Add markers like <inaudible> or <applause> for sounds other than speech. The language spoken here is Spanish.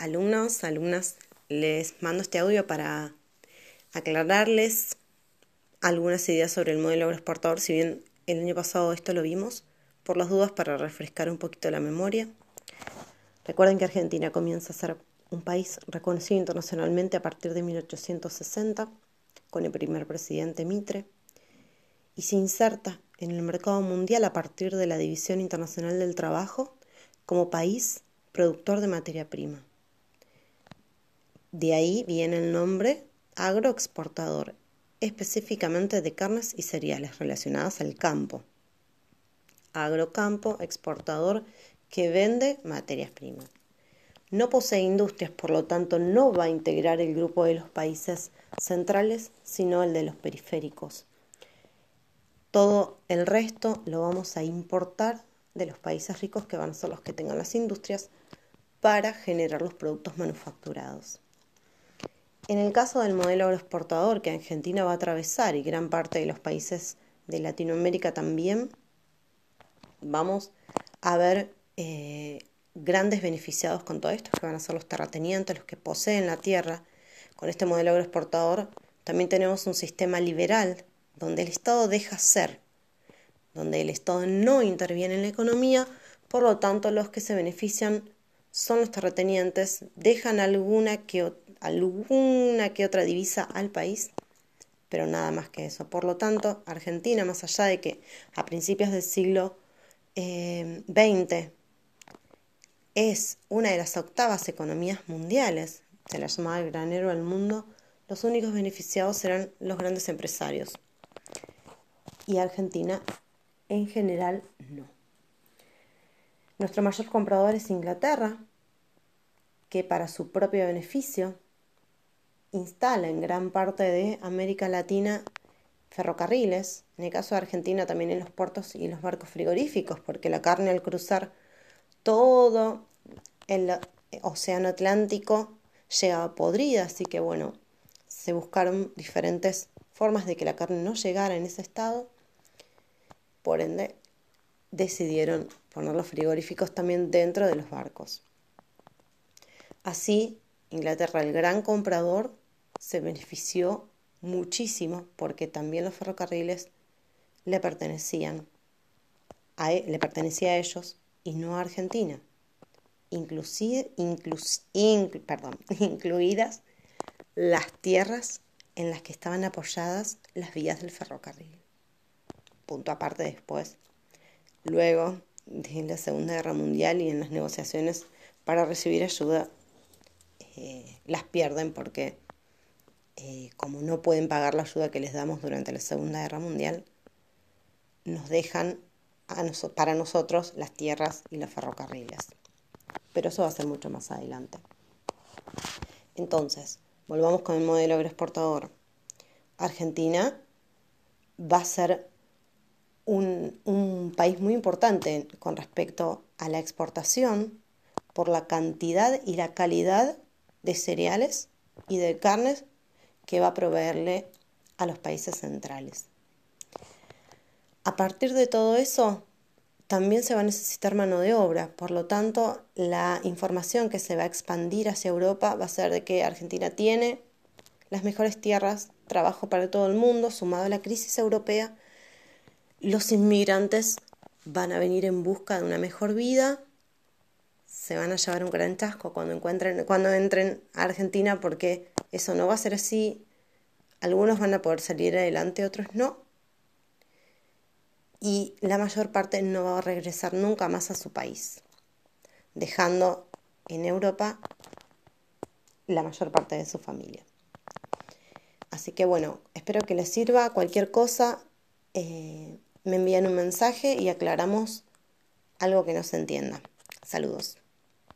alumnos, alumnas, les mando este audio para aclararles algunas ideas sobre el modelo agroexportador, si bien el año pasado esto lo vimos, por las dudas para refrescar un poquito la memoria. Recuerden que Argentina comienza a ser un país reconocido internacionalmente a partir de 1860, con el primer presidente Mitre, y se inserta en el mercado mundial a partir de la División Internacional del Trabajo como país productor de materia prima. De ahí viene el nombre agroexportador, específicamente de carnes y cereales relacionadas al campo. Agrocampo, exportador que vende materias primas. No posee industrias, por lo tanto no va a integrar el grupo de los países centrales, sino el de los periféricos. Todo el resto lo vamos a importar de los países ricos que van a ser los que tengan las industrias para generar los productos manufacturados. En el caso del modelo agroexportador que Argentina va a atravesar y gran parte de los países de Latinoamérica también, vamos a ver eh, grandes beneficiados con todo esto, que van a ser los terratenientes, los que poseen la tierra. Con este modelo agroexportador también tenemos un sistema liberal donde el Estado deja ser, donde el Estado no interviene en la economía, por lo tanto los que se benefician son los terratenientes, dejan alguna que, alguna que otra divisa al país, pero nada más que eso. Por lo tanto, Argentina, más allá de que a principios del siglo XX eh, es una de las octavas economías mundiales, se la llamaba el granero del mundo, los únicos beneficiados serán los grandes empresarios. Y Argentina en general no. Nuestro mayor comprador es Inglaterra, que para su propio beneficio instala en gran parte de América Latina ferrocarriles, en el caso de Argentina también en los puertos y los barcos frigoríficos, porque la carne al cruzar todo el océano Atlántico llegaba podrida, así que bueno, se buscaron diferentes formas de que la carne no llegara en ese estado, por ende decidieron poner los frigoríficos también dentro de los barcos. Así, Inglaterra, el gran comprador, se benefició muchísimo porque también los ferrocarriles le pertenecían a, e, le pertenecía a ellos y no a Argentina, <laughs> incluidas las tierras en las que estaban apoyadas las vías del ferrocarril. Punto aparte después, luego de la Segunda Guerra Mundial y en las negociaciones para recibir ayuda, eh, las pierden porque eh, como no pueden pagar la ayuda que les damos durante la Segunda Guerra Mundial, nos dejan para nosotros las tierras y los ferrocarriles. Pero eso va a ser mucho más adelante. Entonces, volvamos con el modelo agroexportador. Argentina va a ser un, un país muy importante con respecto a la exportación por la cantidad y la calidad de cereales y de carnes que va a proveerle a los países centrales. A partir de todo eso, también se va a necesitar mano de obra, por lo tanto, la información que se va a expandir hacia Europa va a ser de que Argentina tiene las mejores tierras, trabajo para todo el mundo, sumado a la crisis europea, los inmigrantes van a venir en busca de una mejor vida se van a llevar un gran chasco cuando, encuentren, cuando entren a Argentina porque eso no va a ser así. Algunos van a poder salir adelante, otros no. Y la mayor parte no va a regresar nunca más a su país, dejando en Europa la mayor parte de su familia. Así que bueno, espero que les sirva. Cualquier cosa, eh, me envían un mensaje y aclaramos algo que no se entienda. Saludos.